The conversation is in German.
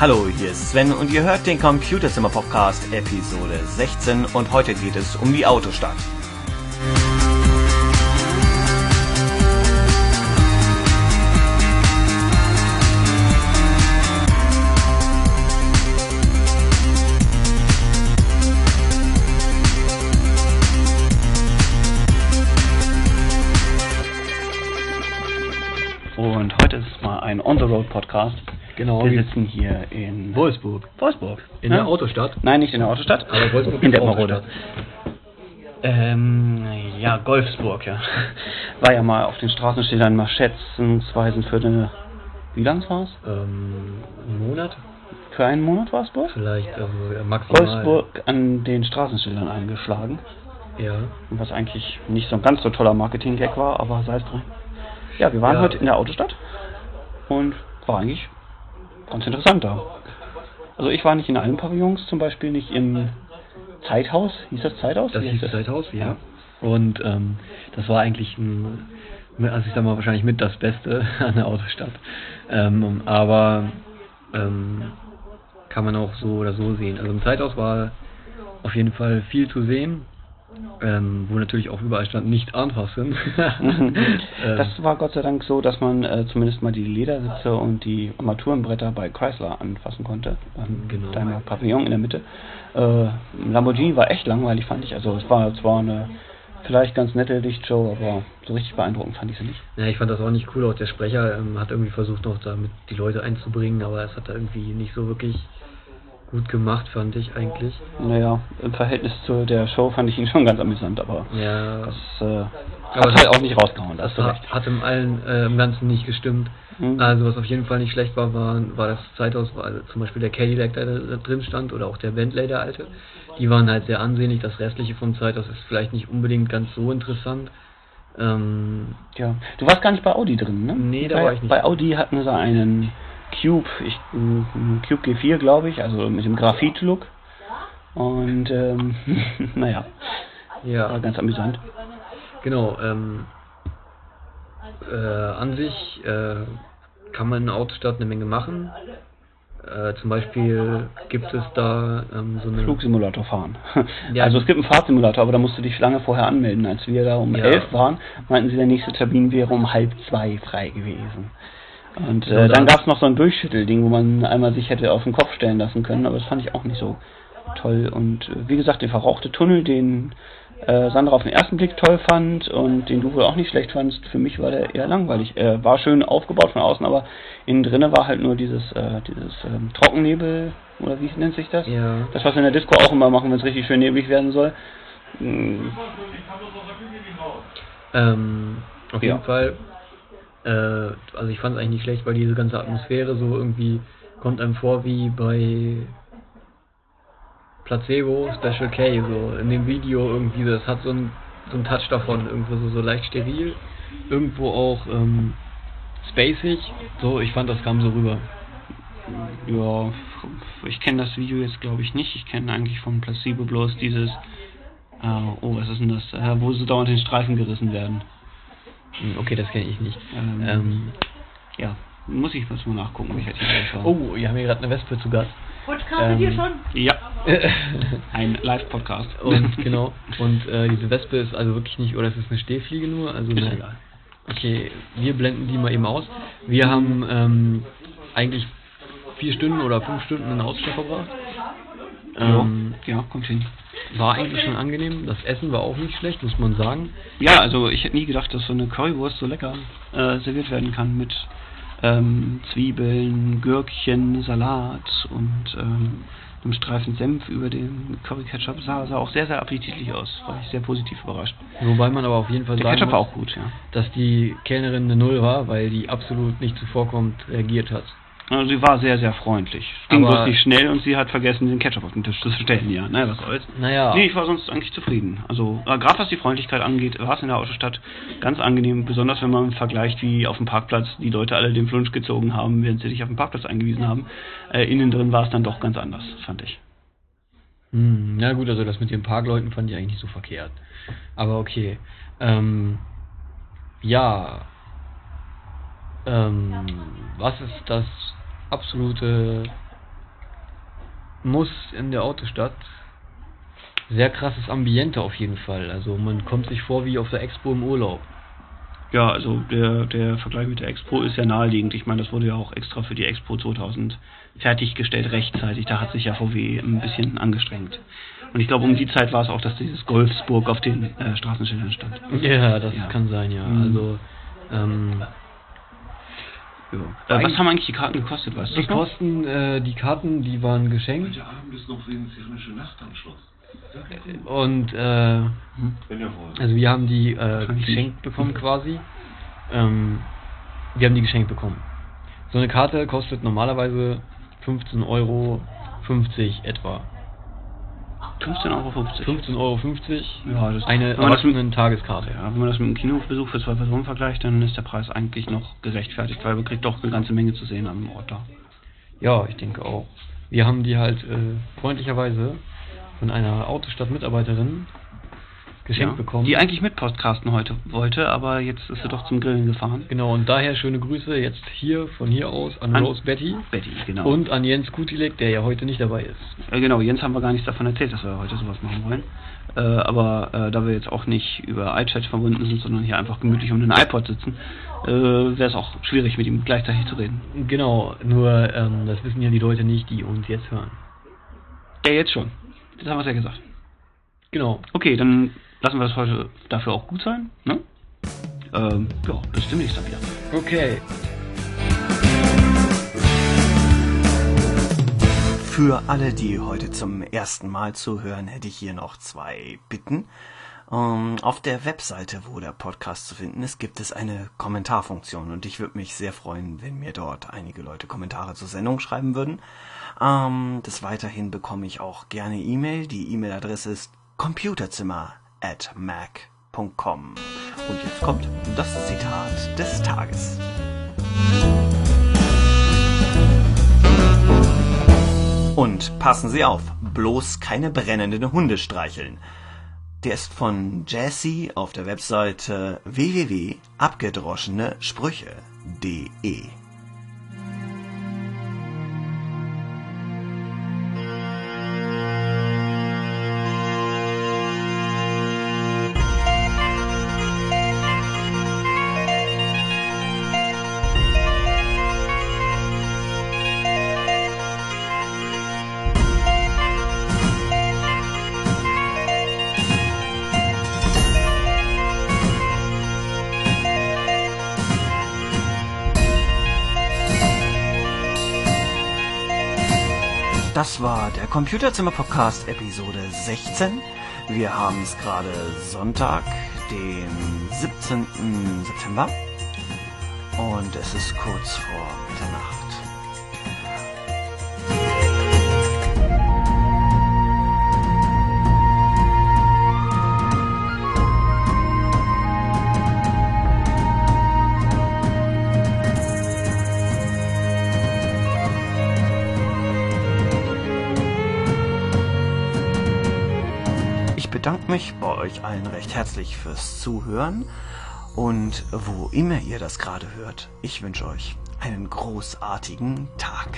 Hallo, hier ist Sven und ihr hört den Computerzimmer Podcast Episode 16 und heute geht es um die Autostadt. Und heute ist mal ein On-the-Road-Podcast. Genau. Wir sitzen hier in Wolfsburg. Wolfsburg. In Ja? der Autostadt. Nein, nicht in der Autostadt. Aber Wolfsburg in der Marode. Autostadt. Ähm, ja, Golfsburg, ja. War ja mal auf den Straßenschildern mal schätzensweise für eine, wie lang war es? Ähm, einen Monat? Für einen Monat war es Burg? Vielleicht, also ja, maximal. Wolfsburg an den Straßenschildern eingeschlagen. Ja. Was eigentlich nicht so ein ganz so toller Marketing-Gag war, aber sei es drin. Ja, wir waren Ja. heute in der Autostadt und war eigentlich ganz interessant da. Also ich war nicht in allen Pavillons, zum Beispiel nicht im Zeithaus. Hieß das Zeithaus? Das Wie hieß heißt Zeithaus, ja. Und ähm, das war eigentlich ein, also ich sag mal wahrscheinlich mit das Beste an der Autostadt. Ähm, aber ähm, kann man auch so oder so sehen. Also im Zeithaus war auf jeden Fall viel zu sehen. Ähm, wo natürlich auch überall stand, nicht anfassen. Ähm, Das war Gott sei Dank so, dass man äh, zumindest mal die Ledersitze und die Armaturenbretter bei Chrysler anfassen konnte. Beim Genau. Daimler Pavillon in der Mitte. Äh, Lamborghini war echt langweilig, fand ich. Also es war zwar eine vielleicht ganz nette Lichtshow, aber so richtig beeindruckend fand ich sie nicht. Ja, ich fand das auch nicht cool. Auch der Sprecher ähm, hat irgendwie versucht, noch damit die Leute einzubringen, aber es hat er irgendwie nicht so wirklich gut gemacht, fand ich eigentlich. Naja, im Verhältnis zu der Show fand ich ihn schon ganz amüsant, aber Ja, das äh, Aber hat das- halt auch nicht rausgehauen, da das hast hat, hat im allen äh, im Ganzen nicht gestimmt. Hm. Also was auf jeden Fall nicht schlecht war, war, war das Zeithaus, war also zum Beispiel der Cadillac, der da drin stand, oder auch der Bentley, der alte. Die waren halt sehr ansehnlich. Das restliche vom Zeithaus ist vielleicht nicht unbedingt ganz so interessant. Ähm, Ja, du warst gar nicht bei Audi drin, ne? Nee, da bei, war ich nicht. Bei Audi hatten sie einen Cube, ich, einen Cube G4, glaube ich, also mit dem Graphit-Look. Und, ähm, naja, war ja, ganz amüsant. genau. Ähm, äh, an sich äh, kann man in der Autostadt eine Menge machen. Äh, zum Beispiel gibt es da ähm, so eine Flugsimulator fahren. Ja. Also es gibt einen Fahrtsimulator, aber da musst du dich lange vorher anmelden. Als wir da um Ja. elf waren, meinten sie, der nächste Termin wäre um halb zwei frei gewesen. Und äh, dann da- gab es noch so ein Durchschüttelding, wo man einmal sich hätte auf den Kopf stellen lassen können, aber das fand ich auch nicht so toll. Und äh, wie gesagt, der verrauchte Tunnel, den äh, Sandra auf den ersten Blick toll fand und den du wohl auch nicht schlecht fandst, für mich war der eher langweilig. Er war schön aufgebaut von außen, aber innen drinnen war halt nur dieses, äh, dieses ähm, Trockennebel, oder wie nennt sich das? Ja. Das, was wir in der Disco auch immer machen, wenn es richtig schön neblig werden soll. Mm, Ähm, auf Ja. jeden Fall, äh, also ich fand es eigentlich nicht schlecht, weil diese ganze Atmosphäre so irgendwie kommt einem vor wie bei Placebo Special K, so in dem Video irgendwie, das hat so einen so Touch davon, irgendwo so, so leicht steril, irgendwo auch ähm, spacig, so ich fand das kam so rüber. Ja, ich kenne das Video jetzt glaube ich nicht. Ich kenne eigentlich vom Placebo bloß dieses, äh, oh, was ist denn das, äh, wo sie dauernd den Streifen gerissen werden. Hm, Okay, das kenne ich nicht. Ähm, Ähm, Ja, muss ich mal nachgucken, welcher Titel das war. oh, wir haben hier gerade eine Wespe zu Gast. Podcast hier Ähm, schon? Ja, ein Live-Podcast. Und genau, und äh, diese Wespe ist also wirklich nicht, oder es ist eine Stehfliege nur, also Ist eine, egal. Okay, wir blenden die mal eben aus. Wir haben ähm, eigentlich vier Stunden oder fünf Stunden in der Autostadt verbracht. Ähm, ja, kommt hin. war eigentlich schon angenehm. Das Essen war auch nicht schlecht, muss man sagen. Ja, also ich hätte nie gedacht, dass so eine Currywurst so lecker äh, serviert werden kann mit ähm, Zwiebeln, Gürkchen, Salat und ähm, einem Streifen Senf über dem Curry Ketchup. Sah, sah auch sehr, sehr appetitlich aus. War ich sehr positiv überrascht. Wobei man aber auf jeden Fall Der sagen Ketchup muss, auch gut, ja. dass die Kellnerin eine Null war, weil die absolut nicht zuvorkommt reagiert hat. Also sie war sehr, sehr freundlich. Es ging Aber- bloß nicht schnell und sie hat vergessen, den Ketchup auf den Tisch zu stellen, ja. Naja, was soll's. Naja, Nee, ich war sonst eigentlich zufrieden. Also, äh, gerade was die Freundlichkeit angeht, war es in der Autostadt ganz angenehm, besonders wenn man vergleicht, wie auf dem Parkplatz die Leute alle den Flunsch gezogen haben, während sie dich auf dem Parkplatz eingewiesen haben. Äh, innen drin war es dann doch ganz anders, fand ich. Hm, na gut, also das mit den Parkleuten fand ich eigentlich nicht so verkehrt. Aber okay. Ähm, ja. Ähm, was ist das absolute Muss in der Autostadt. Sehr krasses Ambiente auf jeden Fall. Also man kommt sich vor wie auf der Expo im Urlaub. Ja, also der, der Vergleich mit der Expo ist ja naheliegend. Ich meine, das wurde ja auch extra für die Expo 2000 fertiggestellt rechtzeitig. Da hat sich ja VW ein bisschen angestrengt. Und ich glaube, um die Zeit war es auch, dass dieses Golfsburg auf den äh, Straßenschildern stand. Ja, das Ja. kann sein, ja. Mhm. Also ähm, Ja. Äh, was haben eigentlich die Karten gekostet, weißt die? Kosten, äh, die Karten, die waren geschenkt Heute Abend ist noch venezianische Nacht am Schloss. und äh, Wenn ihr wollt. also wir haben die äh, geschenkt bekommen quasi. Ähm, wir haben die geschenkt bekommen. So eine Karte kostet normalerweise 15,50 Euro etwa. 15,50 Euro. 15,50 Euro Ja, das- eine Erwachsenen-Tageskarte. Ja, wenn man das mit einem Kinobesuch für zwei Personen vergleicht, dann ist der Preis eigentlich noch gerechtfertigt, weil man kriegt doch eine ganze Menge zu sehen am Ort da. Ja, ich denke auch. Wir haben die halt äh, freundlicherweise von einer Autostadt-Mitarbeiterin geschenkt ja, bekommen. Die eigentlich mit Podcasten heute wollte, aber jetzt ist sie doch zum Grillen gefahren. genau, und daher schöne Grüße jetzt hier, von hier aus, an, An- Rose Betty Betty, genau. und an Jens Kutilek, der ja heute nicht dabei ist. Äh, genau, Jens haben wir gar nichts davon erzählt, dass wir heute sowas machen wollen. Äh, aber äh, da wir jetzt auch nicht über iChat verbunden sind, sondern hier einfach gemütlich um den iPod sitzen, äh, wäre es auch schwierig, mit ihm gleichzeitig zu reden. Genau, nur ähm, das wissen ja die Leute nicht, die uns jetzt hören. Ja, jetzt schon. Das haben wir es ja gesagt. Genau. Okay, dann lassen wir das heute dafür auch gut sein. Ne? Ähm, ja, bis demnächst dann wieder. Okay. Für alle, die heute zum ersten Mal zuhören, hätte ich hier noch zwei Bitten. Ähm, auf der Webseite, wo der Podcast zu finden ist, gibt es eine Kommentarfunktion und ich würde mich sehr freuen, wenn mir dort einige Leute Kommentare zur Sendung schreiben würden. Ähm, des Weiterhin bekomme ich auch gerne E-Mail. Die E-Mail-Adresse ist computerzimmer at mac.com. Und jetzt kommt das Zitat des Tages. Und passen Sie auf, bloß keine brennenden Hunde streicheln. Der ist von Jessie auf der Webseite www.abgedroschenesprüche.de. Das war der Computerzimmer-Podcast Episode 16. Wir haben es gerade Sonntag, den 17. September. Und es ist kurz vor Mitternacht. Mich bei euch allen recht herzlich fürs Zuhören und wo immer ihr das gerade hört, ich wünsche euch einen großartigen Tag.